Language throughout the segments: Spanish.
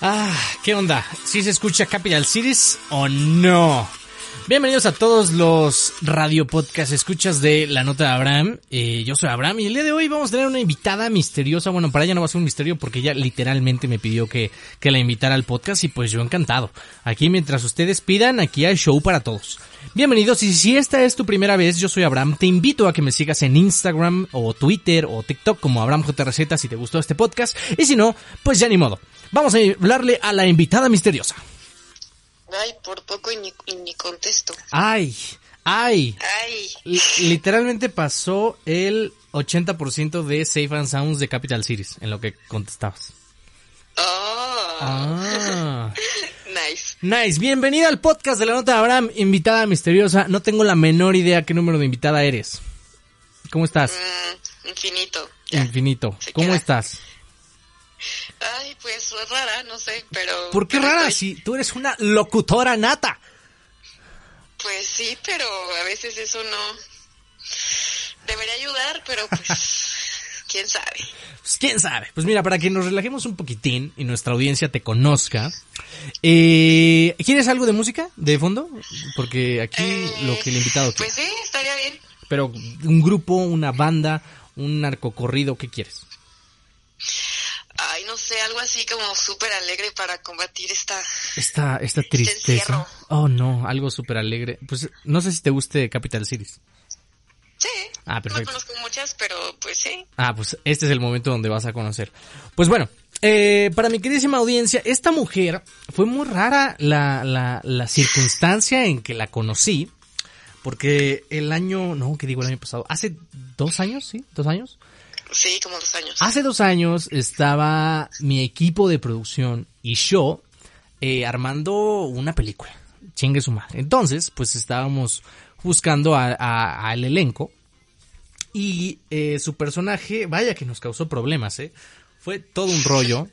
Ah, ¿qué onda? ¿Sí se escucha Capital Cities o no? Bienvenidos a todos los radio podcast escuchas de La Nota de Abraham. Eh, yo soy Abraham y el día de hoy vamos a tener una invitada misteriosa. Bueno, para ella no va a ser un misterio porque ella literalmente me pidió que, que la invitara al podcast y pues yo encantado. Aquí mientras ustedes pidan, aquí hay show para todos. Bienvenidos y si esta es tu primera vez, yo soy Abraham, te invito a que me sigas en Instagram o Twitter o TikTok como Abraham J. si te gustó este podcast y si no, pues ya ni modo. Vamos a hablarle a la invitada misteriosa. Ay, por poco y ni, y ni contesto. Ay, ay. Ay, L- literalmente pasó el 80% de Safe and Sounds de Capital Cities en lo que contestabas. oh, Ah. nice. Nice, bienvenida al podcast de la nota de Abraham, invitada misteriosa. No tengo la menor idea qué número de invitada eres. ¿Cómo estás? Mm, infinito. Infinito. se ¿Cómo queda. estás? Ay, pues es rara, no sé, pero... ¿Por qué pero rara estoy- si tú eres una locutora nata? Pues sí, pero a veces eso no... Debería ayudar, pero pues... ¿Quién sabe? Pues quién sabe. Pues mira, para que nos relajemos un poquitín y nuestra audiencia te conozca, eh, ¿quieres algo de música de fondo? Porque aquí Eh, lo que el invitado quiere. Pues sí, estaría bien. Pero un grupo, una banda, un narcocorrido, ¿qué quieres? Sé, algo así como súper alegre para combatir esta... Esta, esta tristeza. encierro. Oh no, algo súper alegre. Pues no sé si te guste Capital Cities. Sí. Ah, perfecto. No conozco muchas, pero pues sí. Ah, pues este es el momento donde vas a conocer. Pues bueno, eh, para mi queridísima audiencia, esta mujer fue muy rara la, la, la circunstancia en que la conocí. Porque el año, no, ¿qué digo el año pasado? Hace dos años, ¿sí? ¿Dos años? Sí, como dos años. Hace dos años estaba mi equipo de producción y yo eh, armando una película. Chingue su madre. Entonces, pues estábamos buscando al elenco y eh, su personaje, vaya que nos causó problemas, ¿eh? Fue todo un rollo.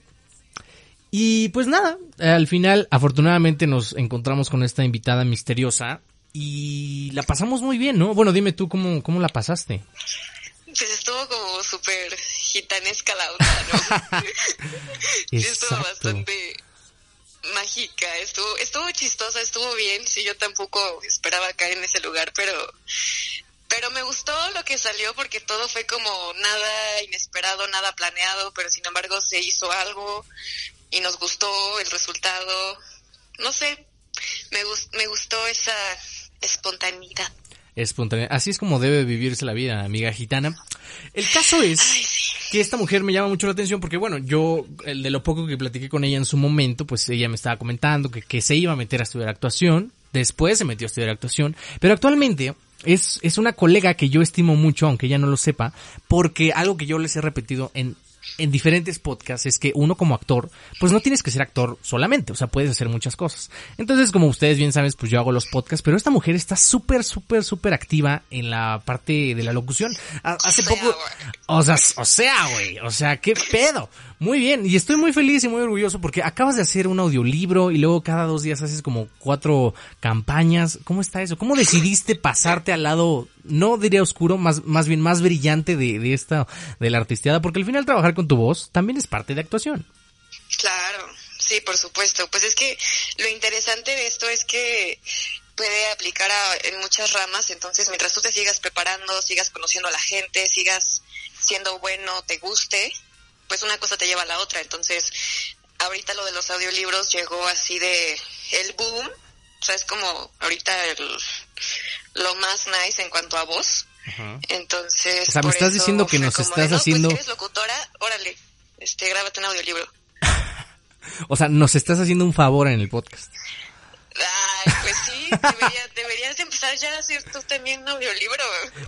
Y pues nada, al final afortunadamente nos encontramos con esta invitada misteriosa y la pasamos muy bien, ¿no? Bueno, dime tú cómo, cómo la pasaste. Pues estuvo como súper gitanesca la onda, ¿no? sí, estuvo bastante mágica, estuvo, estuvo chistosa, estuvo bien, sí, yo tampoco esperaba caer en ese lugar, pero, pero me gustó lo que salió porque todo fue como nada inesperado, nada planeado, pero sin embargo se hizo algo y nos gustó el resultado, no sé, me, gus- me gustó esa espontaneidad. Espontánea. Así es como debe vivirse la vida, amiga gitana. El caso es que esta mujer me llama mucho la atención porque, bueno, yo, el de lo poco que platiqué con ella en su momento, pues ella me estaba comentando que, que se iba a meter a estudiar actuación. Después se metió a estudiar actuación. Pero actualmente es, es una colega que yo estimo mucho, aunque ella no lo sepa, porque algo que yo les he repetido en en diferentes podcasts es que uno como actor, pues no tienes que ser actor solamente, o sea, puedes hacer muchas cosas. Entonces, como ustedes bien saben, pues yo hago los podcasts, pero esta mujer está súper, súper, súper activa en la parte de la locución. Ha- Hace sea, poco, o sea, o sea, güey, o sea, qué pedo. Muy bien, y estoy muy feliz y muy orgulloso porque acabas de hacer un audiolibro y luego cada dos días haces como cuatro campañas. ¿Cómo está eso? ¿Cómo decidiste pasarte al lado, no diría oscuro, más, más bien más brillante de, de esta, de la artisteada? Porque al final trabajar con tu voz también es parte de actuación. Claro, sí, por supuesto. Pues es que lo interesante de esto es que puede aplicar a- en muchas ramas, entonces mientras tú te sigas preparando, sigas conociendo a la gente, sigas siendo bueno, te guste, pues una cosa te lleva a la otra. Entonces, ahorita lo de los audiolibros llegó así de el boom, o sea, es como ahorita el, lo más nice en cuanto a voz. Entonces, O sea, me estás diciendo que nos estás de, "No, haciendo- Pues eres locutora, órale, este, grábate un audiolibro. O sea, nos estás haciendo un favor en el podcast. Ay, pues sí, debería- deberías de empezar ya a hacer tú también un audiolibro.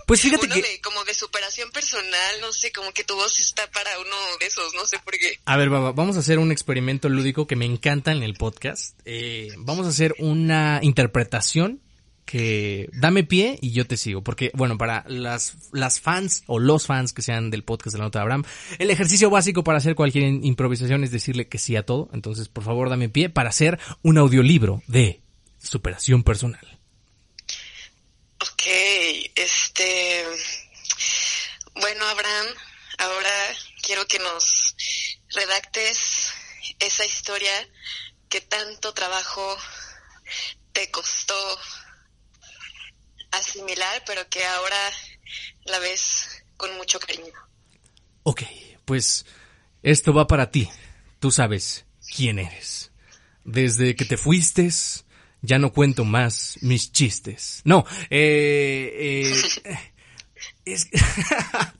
Pues fíjate uno que- de, como de superación personal, no sé, como que tu voz está para uno de esos, no sé por qué. A ver, Baba, vamos a hacer un experimento lúdico que me encanta en el podcast. Eh, vamos a hacer una interpretación que dame pie y yo te sigo. Porque, bueno, para las, las fans o los fans que sean del podcast de la nota de Abraham, el ejercicio básico para hacer cualquier improvisación es decirle que sí a todo. Entonces, por favor, dame pie para hacer un audiolibro de superación personal. Ok, este... Bueno, Abraham, ahora quiero que nos redactes esa historia que tanto trabajo te costó pero que ahora la ves con mucho cariño. Ok, pues esto va para ti. Tú sabes quién eres. Desde que te fuiste, ya no cuento más mis chistes. No, eh, eh, es,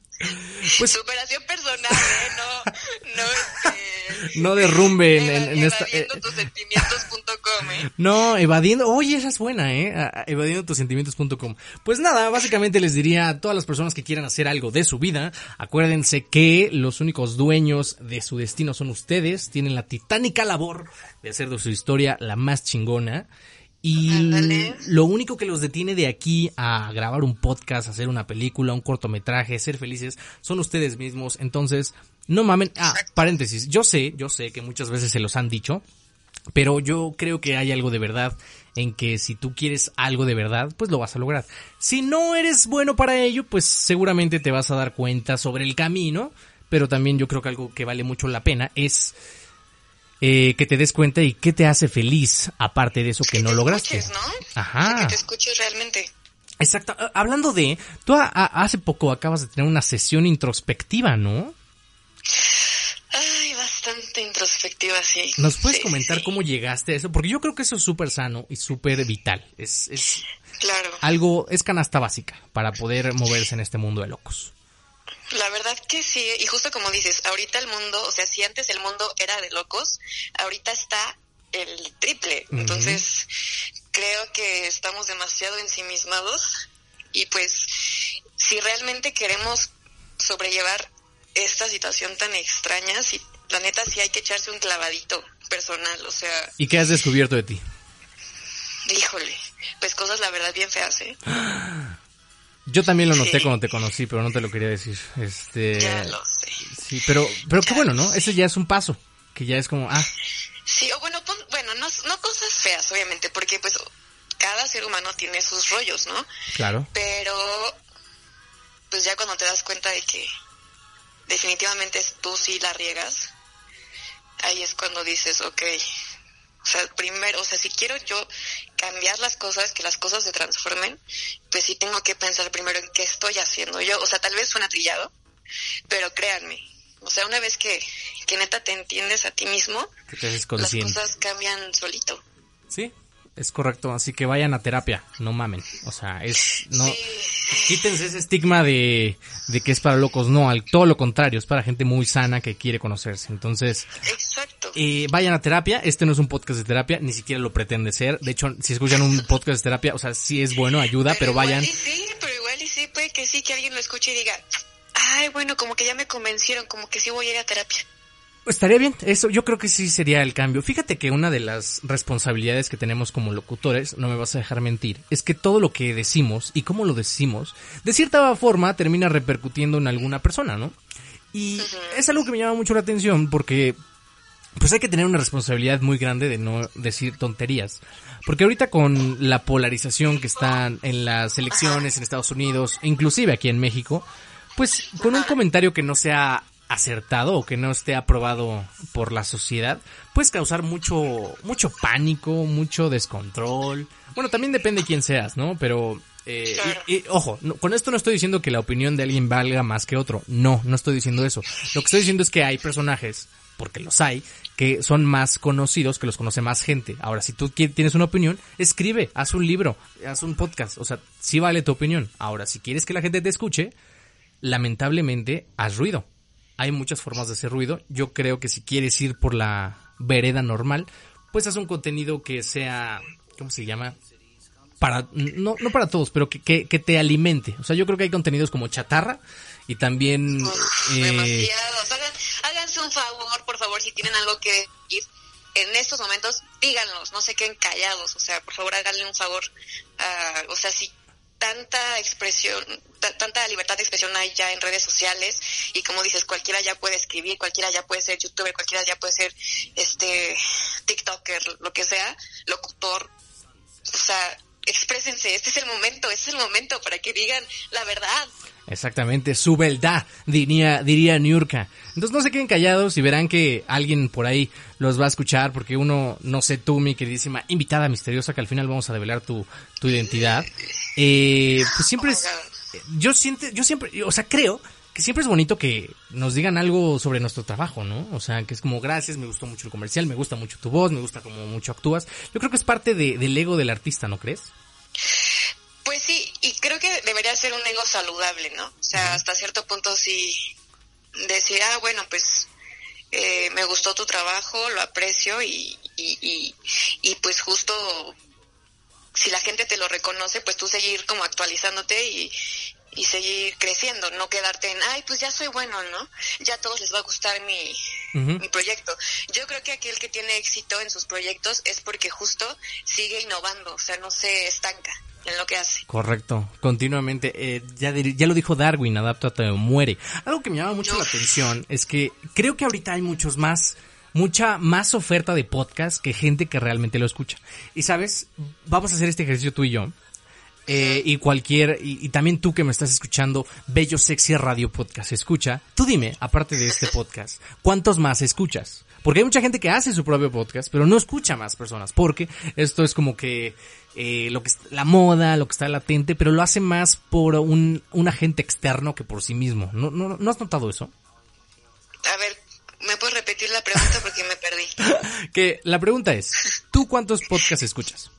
Pues, Superación personal, ¿eh? No, no, este, no derrumben en, en, esta... Eh, No, evadiendo... Oye, esa es buena, ¿eh? Evadiendo tus sentimientos.com. Pues nada, básicamente les diría a todas las personas que quieran hacer algo de su vida, acuérdense que los únicos dueños de su destino son ustedes, tienen la titánica labor de hacer de su historia la más chingona. Y lo único que los detiene de aquí a grabar un podcast, hacer una película, un cortometraje, ser felices, son ustedes mismos. Entonces, no mamen. Ah, paréntesis. Yo sé, yo sé que muchas veces se los han dicho, pero yo creo que hay algo de verdad en que si tú quieres algo de verdad, pues lo vas a lograr. Si no eres bueno para ello, pues seguramente te vas a dar cuenta sobre el camino, pero también yo creo que algo que vale mucho la pena es eh, que te des cuenta y qué te hace feliz, aparte de eso que, no lograste. ¿no? Ajá. Que te escuches realmente. Exacto. Ah, hablando de, tú hace poco acabas de tener una sesión introspectiva, ¿no? Ay, bastante introspectiva, sí. ¿Nos puedes comentar cómo llegaste a eso? Porque yo creo que eso es súper sano y súper vital. Es, es claro. algo, es canasta básica para poder moverse en este mundo de locos. La verdad que sí, y justo como dices, ahorita el mundo, o sea, si antes el mundo era de locos, ahorita está el triple. Entonces, creo que estamos demasiado ensimismados y pues si realmente queremos sobrellevar esta situación tan extraña, si la neta sí hay que echarse un clavadito personal, o sea... ¿Y qué has descubierto de ti? Híjole, pues cosas la verdad bien feas, ¿eh? Yo también lo noté cuando te conocí, pero no te lo quería decir. Este, ya lo sé. Sí, pero, pero qué bueno, ¿no? Ese ya es un paso, que ya es como, ah. Sí, o bueno, bueno, no, no cosas feas, obviamente, porque pues cada ser humano tiene sus rollos, ¿no? Claro. Pero, pues ya cuando te das cuenta de que definitivamente tú sí la riegas, ahí es cuando dices, ok, o sea, primero, o sea, si quiero yo cambiar las cosas, que las cosas se transformen, pues sí tengo que pensar primero en qué estoy haciendo yo. O sea, tal vez suena trillado, pero créanme, o sea, una vez que, que neta te entiendes a ti mismo, las cosas cambian solito. Sí, es correcto, así que vayan a terapia, no mamen. O sea, es no quítense ese estigma de, de que es para locos, no, al todo lo contrario, es para gente muy sana que quiere conocerse. Entonces, Exacto. Eh, vayan a terapia, este no es un podcast de terapia, ni siquiera lo pretende ser. De hecho, si escuchan un podcast de terapia, o sea, sí es bueno, ayuda, pero, vayan. sí, pero igual y sí puede que sí que alguien lo escuche y diga, "Ay, bueno, como que ya me convencieron, como que sí voy a ir a terapia." Estaría bien, eso yo creo que sí sería el cambio. Fíjate que una de las responsabilidades que tenemos como locutores, no me vas a dejar mentir, es que todo lo que decimos y cómo lo decimos, de cierta forma termina repercutiendo en alguna persona, ¿no? Y es algo que me llama mucho la atención porque pues hay que tener una responsabilidad muy grande de no decir tonterías. Porque ahorita con la polarización que está en las elecciones en Estados Unidos, inclusive aquí en México, pues con un comentario que no sea acertado o que no esté aprobado por la sociedad, puedes causar mucho, mucho pánico, mucho descontrol. Bueno, también depende de quién seas, ¿no? Pero, eh, y, ojo, con esto no estoy diciendo que la opinión de alguien valga más que otro. No, no estoy diciendo eso. Lo que estoy diciendo es que hay personajes, porque los hay, que son más conocidos, que los conoce más gente. Ahora, si tú tienes una opinión, escribe, haz un libro, haz un podcast. O sea, sí vale tu opinión. Ahora, si quieres que la gente te escuche, lamentablemente, haz ruido hay muchas formas de hacer ruido. Yo creo que si quieres ir por la vereda normal, pues haz un contenido que sea, ¿cómo se llama? Para, no, no para todos, pero que, que, te alimente. O sea, yo creo que hay contenidos como chatarra y también... eh, demasiados. háganse un favor, por favor, si tienen algo que decir en estos momentos, díganlos, no se queden callados. O sea, por favor, háganle un favor. o sea, si tanta expresión, tanta libertad de expresión hay ya en redes sociales y como dices, cualquiera ya puede escribir, cualquiera ya puede ser youtuber, cualquiera ya puede ser este tiktoker, lo que sea, locutor, o sea, exprésense, este es el momento, este es el momento para que digan la verdad. Exactamente, su beldad, diría, diría Niurka. Entonces no se queden callados y verán que alguien por ahí los va a escuchar porque uno, no sé tú, mi queridísima invitada misteriosa, que al final vamos a develar tu, tu identidad. Eh, pues siempre es, yo siento, yo siempre, o sea, creo que siempre es bonito que nos digan algo sobre nuestro trabajo, ¿no? O sea, que es como gracias, me gustó mucho el comercial, me gusta mucho tu voz, me gusta como mucho actúas. Yo creo que es parte de, del ego del artista, ¿no crees? Sí, y creo que debería ser un ego saludable, ¿no? O sea, hasta cierto punto sí decir, ah, bueno, pues eh, me gustó tu trabajo, lo aprecio y, y, y, pues justo si la gente te lo reconoce, pues tú seguir como actualizándote y, y seguir creciendo, no quedarte en, ay, pues ya soy bueno, ¿no? Ya a todos les va a gustar mi, mi proyecto. Yo creo que aquel que tiene éxito en sus proyectos es porque justo sigue innovando, o sea, no se estanca en lo que hace. Correcto, continuamente. Eh, ya, ya lo dijo Darwin, adáptate o muere. Algo que me llama mucho la atención es que creo que ahorita hay muchos más, mucha más oferta de podcast que gente que realmente lo escucha. Y sabes, vamos a hacer este ejercicio tú y yo. Eh, y cualquier, y, y, también tú que me estás escuchando, Bello Sexy Radio Podcast, escucha, tú dime, aparte de este podcast, ¿cuántos más escuchas? Porque hay mucha gente que hace su propio podcast, pero no escucha más personas, porque esto es como que eh, lo que la moda, lo que está latente, pero lo hace más por un, un agente externo que por sí mismo. ¿No, no, ¿No has notado eso? A ver, ¿me puedes repetir la pregunta porque me perdí? que la pregunta es, ¿tú cuántos podcasts escuchas?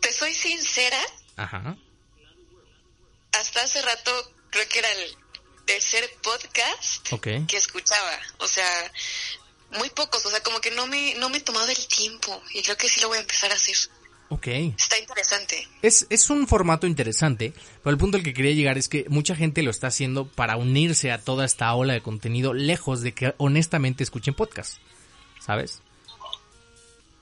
Te soy sincera. Ajá. Hasta hace rato creo que era el tercer podcast que escuchaba. O sea, muy pocos. O sea, como que no me, no me he tomado el tiempo. Y creo que sí lo voy a empezar a hacer. Ok. Está interesante. Es, es un formato interesante, pero el punto al que quería llegar es que mucha gente lo está haciendo para unirse a toda esta ola de contenido, lejos de que honestamente escuchen podcast. ¿Sabes?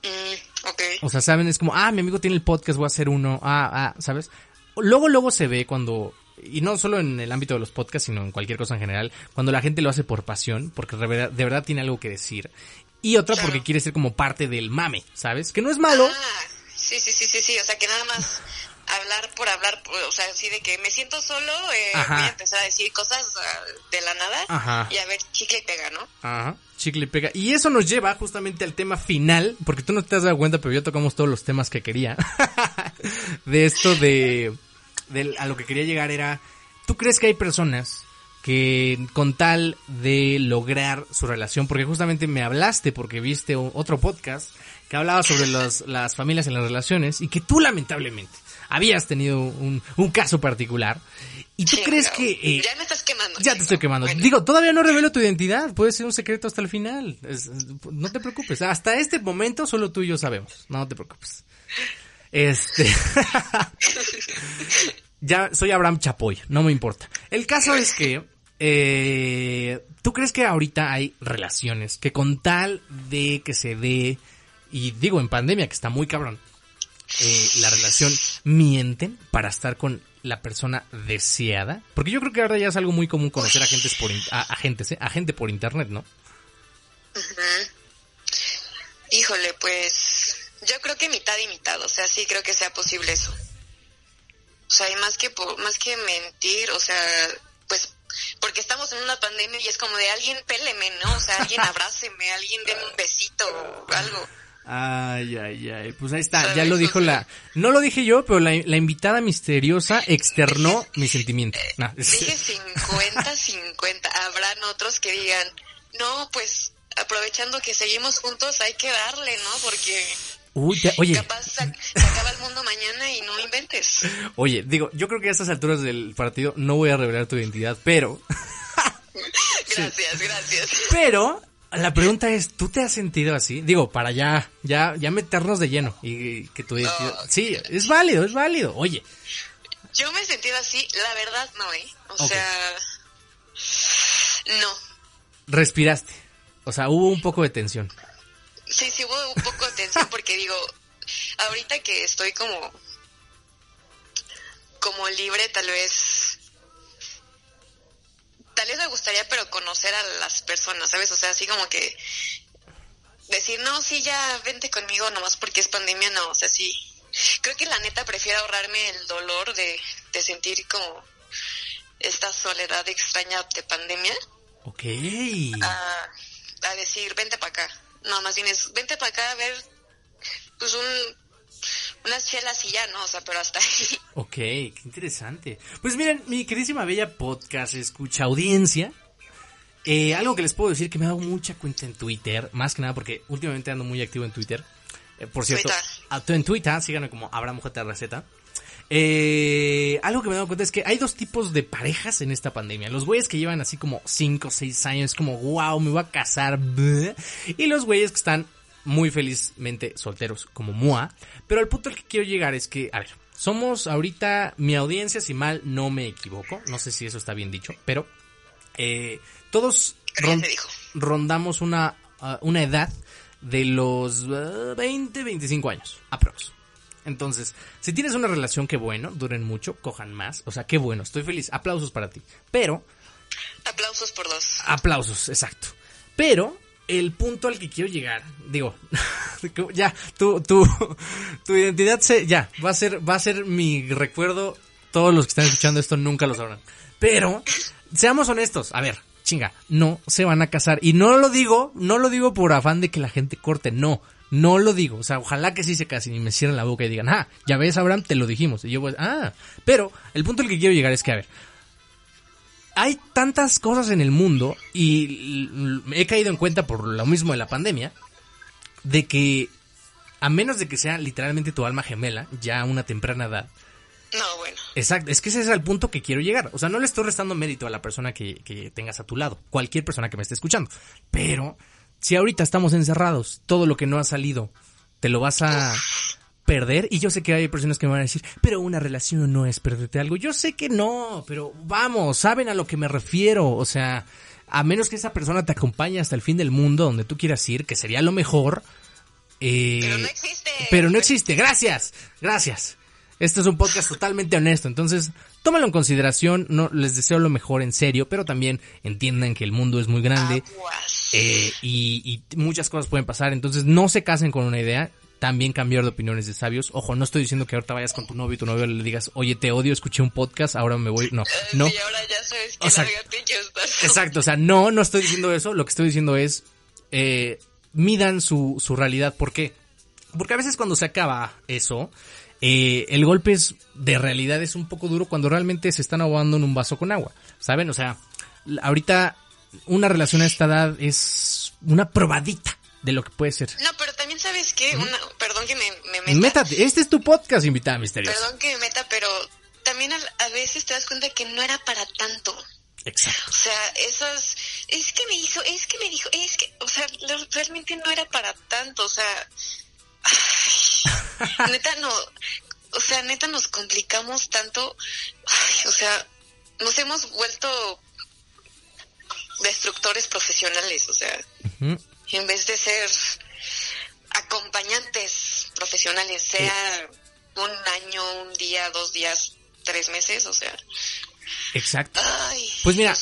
Mm, ok. O sea, saben, es como, ah, mi amigo tiene el podcast, voy a hacer uno, ah, ah, ¿sabes? Luego, luego se ve cuando, y no solo en el ámbito de los podcasts, sino en cualquier cosa en general, cuando la gente lo hace por pasión, porque de verdad, de verdad tiene algo que decir. Y otra porque quiere ser como parte del mame, ¿sabes? Que no es malo. Ah, sí, sí, sí, sí, sí, o sea que nada más hablar por hablar, o sea, así de que me siento solo, eh, voy a empezar a decir cosas de la nada Ajá. y a ver, chicle y pega, ¿no? Ajá, chicle y pega. Y eso nos lleva justamente al tema final, porque tú no te has dado cuenta, pero ya tocamos todos los temas que quería. de esto de, de, a lo que quería llegar era, ¿tú crees que hay personas que con tal de lograr su relación, porque justamente me hablaste porque viste otro podcast que hablaba sobre los, las familias en las relaciones y que tú lamentablemente habías tenido un, un caso particular. ¿Y tú Sí, crees que... eh, ya me estás quemando. ya te estoy quemando. Bueno. Digo, todavía no revelo tu identidad. Puede ser un secreto hasta el final. Es- no te preocupes. Hasta este momento solo tú y yo sabemos. No te preocupes. Este... ya soy Abraham Chapoy. No me importa. El caso es que... Eh, ¿Tú crees que ahorita hay relaciones que con tal de que se dé... Y digo, en pandemia, que está muy cabrón eh, la relación mienten para estar con la persona deseada? Porque yo creo que ahora ya es algo muy común conocer por a, ¿eh? a gente por internet, ¿no? Híjole, pues yo creo que mitad y mitad, o sea, sí creo que sea posible eso. O sea, y más que más que mentir, o sea, pues porque estamos en una pandemia y es como de alguien péleme, ¿no? O sea, alguien abráceme, alguien deme un besito o algo. Ay, ay, ay. Pues ahí está, ya lo dijo la... No lo dije yo, pero la, la invitada misteriosa externó mi sentimiento. No, Dije 50-50, habrán otros que digan, no, pues aprovechando que seguimos juntos hay que darle, ¿no? Porque Uy, te- oye, capaz se, se acaba el mundo mañana y no inventes. oye, digo, yo creo que a estas alturas del partido no voy a revelar tu identidad, pero... Gracias, gracias. Pero la pregunta es, ¿tú te has sentido así? Digo, para ya, ya, ya meternos de lleno y que tu identidad... No. Sí, es válido, es válido. Oye, Yo me he sentido así, la verdad no, ¿eh? O sea, no. respiraste. O sea, hubo un poco de tensión. Sí, sí hubo un poco de tensión porque digo, ahorita que estoy como, como libre, tal vez, tal vez me gustaría, pero conocer a las personas, ¿sabes? O sea, así como que decir, no, sí, ya vente conmigo nomás porque es pandemia, no, o sea, sí. Creo que la neta prefiero ahorrarme el dolor de, de sentir como esta soledad extraña de pandemia. Ok. A, a decir, vente para acá. No, más bien es, vente para acá a ver, pues un, unas chelas y ya, ¿no? O sea, pero hasta ahí. Ok, qué interesante. Pues miren, mi queridísima bella podcast escucha audiencia. Eh, algo que les puedo decir que me ha dado mucha cuenta en Twitter, más que nada porque últimamente ando muy activo en Twitter. Eh, por cierto, a, en Twitter, síganme como AbrahamJRZ. Eh, algo que me he dado cuenta es que hay dos tipos de parejas en esta pandemia. Los güeyes que llevan así como 5 o 6 años, como wow, me voy a casar. Y los güeyes que están muy felizmente solteros, como Mua. Pero el punto al que quiero llegar es que, a ver, somos ahorita mi audiencia, si mal no me equivoco. No sé si eso está bien dicho, pero eh, todos rondamos una, uh, una edad de los 20, uh, 25 años, aprox. Entonces, si tienes una relación, que bueno, duren mucho, cojan más. O sea, qué bueno, estoy feliz. Aplausos para ti. Pero... Aplausos por dos. Aplausos, exacto. Pero el punto al que quiero llegar, digo, ya, tu, tu, tu identidad se, ya, va a ser, va a ser mi recuerdo. Todos los que están escuchando esto nunca lo sabrán. Pero, seamos honestos, a ver, chinga, no se van a casar. Y no lo digo, no lo digo por afán de que la gente corte, no. No lo digo, o sea, ojalá que sí se casen y me cierren la boca y digan, ah, ya ves, Abraham, te lo dijimos. Y yo, pues, ah, pero el punto al que quiero llegar es que, a ver, hay tantas cosas en el mundo y he caído en cuenta por lo mismo de la pandemia, de que a menos de que sea literalmente tu alma gemela, ya a una temprana edad. No, bueno. Exacto, es que ese es el punto que quiero llegar. O sea, no le estoy restando mérito a la persona que, que tengas a tu lado, cualquier persona que me esté escuchando, pero si ahorita estamos encerrados, todo lo que no ha salido, te lo vas a perder. Y yo sé que hay personas que me van a decir, pero una relación no es perderte algo. Yo sé que no, pero vamos, saben a lo que me refiero. O sea, a menos que esa persona te acompañe hasta el fin del mundo, donde tú quieras ir, que sería lo mejor. Eh, pero no existe. Pero no existe. Gracias. Gracias. Este es un podcast totalmente honesto, entonces tómalo en consideración, no les deseo lo mejor en serio, pero también entiendan que el mundo es muy grande eh, y, muchas cosas pueden pasar, entonces no se casen con una idea, también cambiar de opiniones de sabios. Ojo, no estoy diciendo que ahorita vayas con tu novio y tu novio le digas, oye, te odio, escuché un podcast, ahora me voy. No, no. Y ahora ya sabes que exacto, exacto, o sea, no, no estoy diciendo eso. Lo que estoy diciendo es, eh, midan su, su realidad. ¿Por qué? Porque a veces cuando se acaba eso, eh, el golpe es de realidad es un poco duro cuando realmente se están ahogando en un vaso con agua, ¿saben? O sea, ahorita una relación a esta edad es una probadita de lo que puede ser. No, pero también sabes que, perdón que me, me meta. Métate, este es tu podcast, invitada misteriosa. Perdón que me meta, pero también a, veces te das cuenta que no era para tanto. Exacto. O sea, esas, es que me hizo, es que me dijo, es que, o sea, realmente no era para tanto, o sea, neta no, o sea, neta nos complicamos tanto, o sea, nos hemos vuelto destructores profesionales, o sea, en vez de ser acompañantes profesionales, sea un año, un día, dos días, tres meses, o sea, Exacto. pues mira,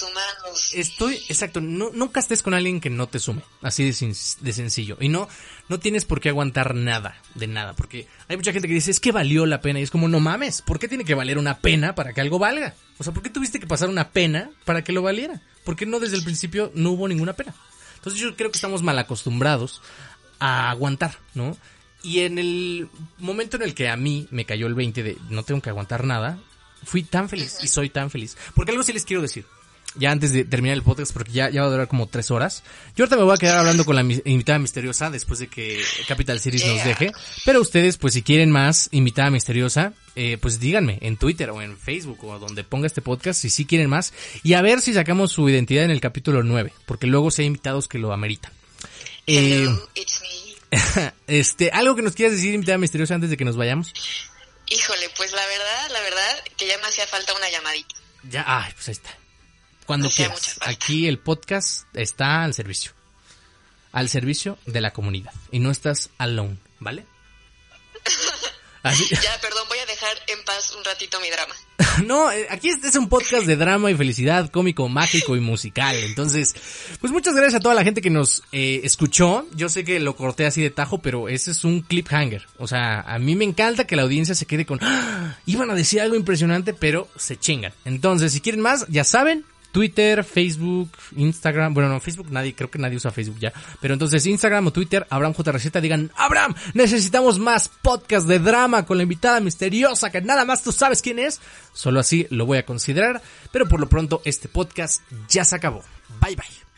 estoy, exacto, no, nunca estés con alguien que no te sume, así de, de, sencillo. Y no, no tienes por qué aguantar nada, de nada, porque hay mucha gente que dice, es que valió la pena, y es como, no mames, ¿por qué tiene que valer una pena para que algo valga? O sea, ¿por qué tuviste que pasar una pena para que lo valiera? ¿Por qué no desde el principio no hubo ninguna pena? Entonces yo creo que estamos mal acostumbrados a aguantar, ¿no? Y en el momento en el que a mí me cayó el 20 de no tengo que aguantar nada, Fui tan feliz y soy tan feliz. Porque algo sí les quiero decir. Ya antes de terminar el podcast, porque ya, ya va a durar como tres horas. Yo ahorita me voy a quedar hablando con la invitada misteriosa después de que Capital Series nos deje. Pero ustedes, pues si quieren más invitada misteriosa, eh, pues díganme en Twitter o en Facebook o donde ponga este podcast si sí quieren más. Y a ver si sacamos su identidad en el capítulo 9, porque luego si hay invitados que lo ameritan. Eh, este, algo que nos quieras decir, invitada misteriosa, antes de que nos vayamos. Híjole, pues la verdad, la verdad, que ya me hacía falta una llamadita. Ya, ay, pues ahí está. Cuando quieras. Aquí el podcast está al servicio. Al servicio de la comunidad. Y no estás alone, ¿vale? Ya, perdón, voy a dejar en paz un ratito mi drama. no, eh, aquí este es un podcast de drama y felicidad, cómico, mágico y musical. Entonces, pues muchas gracias a toda la gente que nos eh, escuchó. Yo sé que lo corté así de tajo, pero ese es un cliffhanger. O sea, a mí me encanta que la audiencia se quede con... ¡Ah! Iban a decir algo impresionante, pero se chingan. Entonces, si quieren más, ya saben, Twitter, Facebook, Instagram, bueno, no, Facebook nadie, creo que nadie usa Facebook ya, pero entonces Instagram o Twitter, Abraham J. Receta, digan, Abraham, necesitamos más podcast de drama con la invitada misteriosa que nada más tú sabes quién es, solo así lo voy a considerar, pero por lo pronto este podcast ya se acabó. Bye bye.